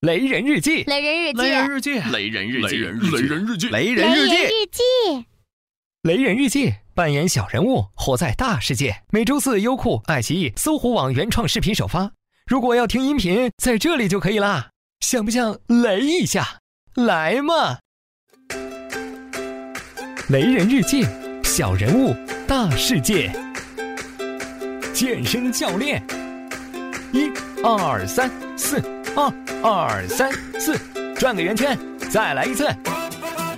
雷人日记，雷人日记，雷人日记，雷人日记，雷人日记，雷人日记，记，雷人日记，扮演小人物，活在大世界。每周四，优酷、爱奇艺、搜狐网原创视频首发。如果要听音频，在这里就可以啦。想不想雷一下？来嘛！雷人日记，小人物，大世界。健身教练，一、二、三、四。二二三四，转个圆圈，再来一次。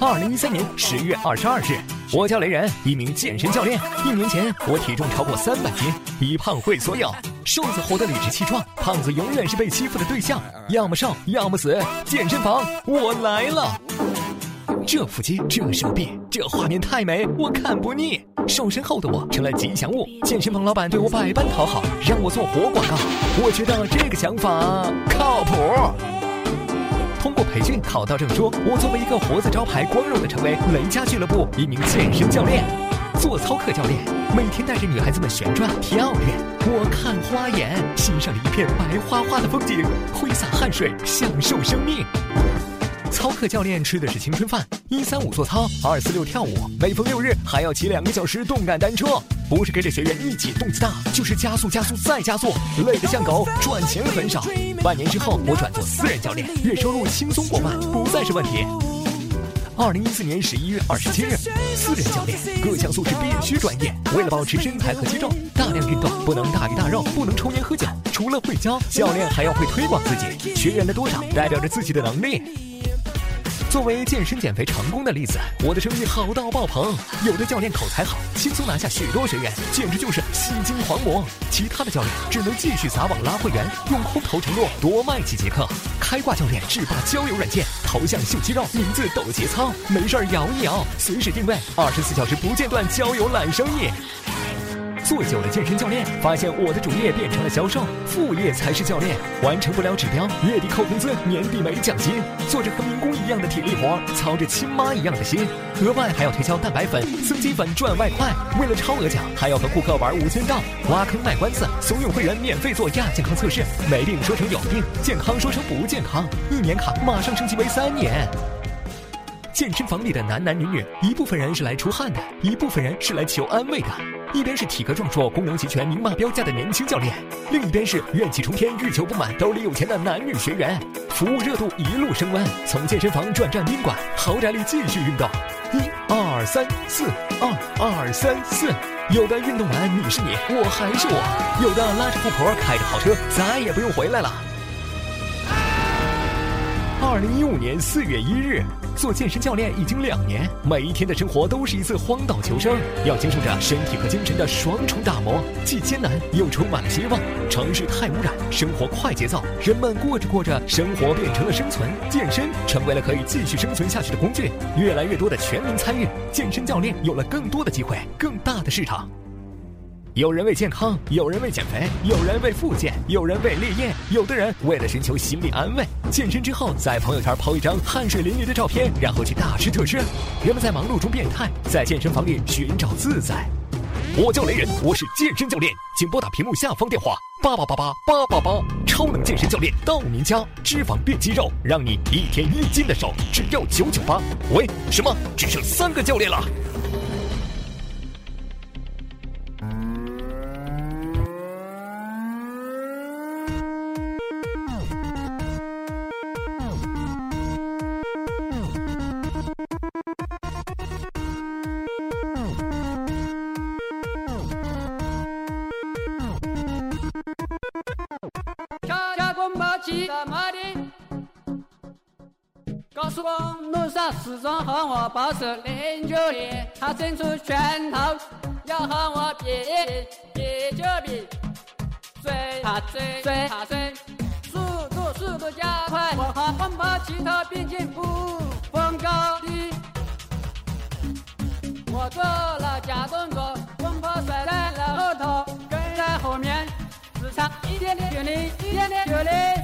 二零一三年十月二十二日，我叫雷人，一名健身教练。一年前，我体重超过三百斤，一胖会所有，瘦子活得理直气壮，胖子永远是被欺负的对象，要么瘦，要么死。健身房，我来了。这腹肌，这手臂，这画面太美，我看不腻。瘦身后的我成了吉祥物，健身房老板对我百般讨好，让我做活广告。我觉得这个想法靠谱。通过培训考到证书，我作为一个活字招牌，光荣的成为雷家俱乐部一名健身教练，做操课教练，每天带着女孩子们旋转跳跃，我看花眼，欣赏了一片白花花的风景，挥洒汗水，享受生命。操课教练吃的是青春饭，一三五做操，二四六跳舞，每逢六日还要骑两个小时动感单车，不是跟着学员一起动次大，就是加速加速再加速，累得像狗，赚钱很少。半年之后，我转做私人教练，月收入轻松过万，不再是问题。二零一四年十一月二十七日，私人教练各项素质必须专业。为了保持身材和肌肉，大量运动，不能大鱼大肉，不能抽烟喝酒。除了会教，教练还要会推广自己。学员的多少代表着自己的能力。作为健身减肥成功的例子，我的生意好到爆棚。有的教练口才好，轻松拿下许多学员，简直就是吸金狂魔。其他的教练只能继续撒网拉会员，用空头承诺多卖几节课。开挂教练制霸交友软件，头像秀肌肉，名字抖节操，没事儿摇一摇，随时定位，二十四小时不间断交友揽生意。做久了健身教练，发现我的主业变成了销售，副业才是教练。完成不了指标，月底扣工资，年底没奖金。做着和民工一样的体力活，操着亲妈一样的心。额外还要推销蛋白粉、增肌粉赚外快。为了超额奖，还要和顾客玩无间道，挖坑卖关子，怂恿会员免费做亚健康测试。没病说成有病，健康说成不健康。一年卡马上升级为三年。健身房里的男男女女，一部分人是来出汗的，一部分人是来求安慰的。一边是体格壮硕、功能齐全、明码标价的年轻教练，另一边是怨气冲天、欲求不满、兜里有钱的男女学员。服务热度一路升温，从健身房转战宾馆、豪宅里继续运动。一二三四，二二三四。有的运动完你是你，我还是我；有的拉着富婆开着豪车，再也不用回来了。二零一五年四月一日。做健身教练已经两年，每一天的生活都是一次荒岛求生，要经受着身体和精神的双重打磨，既艰难又充满了希望。城市太污染，生活快节奏，人们过着过着，生活变成了生存，健身成为了可以继续生存下去的工具。越来越多的全民参与，健身教练有了更多的机会，更大的市场。有人为健康，有人为减肥，有人为复健，有人为烈焰，有的人为了寻求心理安慰。健身之后，在朋友圈抛一张汗水淋漓的照片，然后去大吃特吃。人们在忙碌中变态，在健身房里寻找自在。我叫雷人，我是健身教练，请拨打屏幕下方电话八八八八八八八，超能健身教练到您家，脂肪变肌肉，让你一天一斤的瘦，只要九九八。喂，什么？只剩三个教练了？怎么的？高速公，路上始终和我。保持零距离。他伸出拳头，要和我比一比就比。追他追追他追，速度速度加快。我。和奔跑其他并进步，分高低。我。做了假动作，奔跑甩在了后头，跟在后面，只差一点点距离，一点点距离。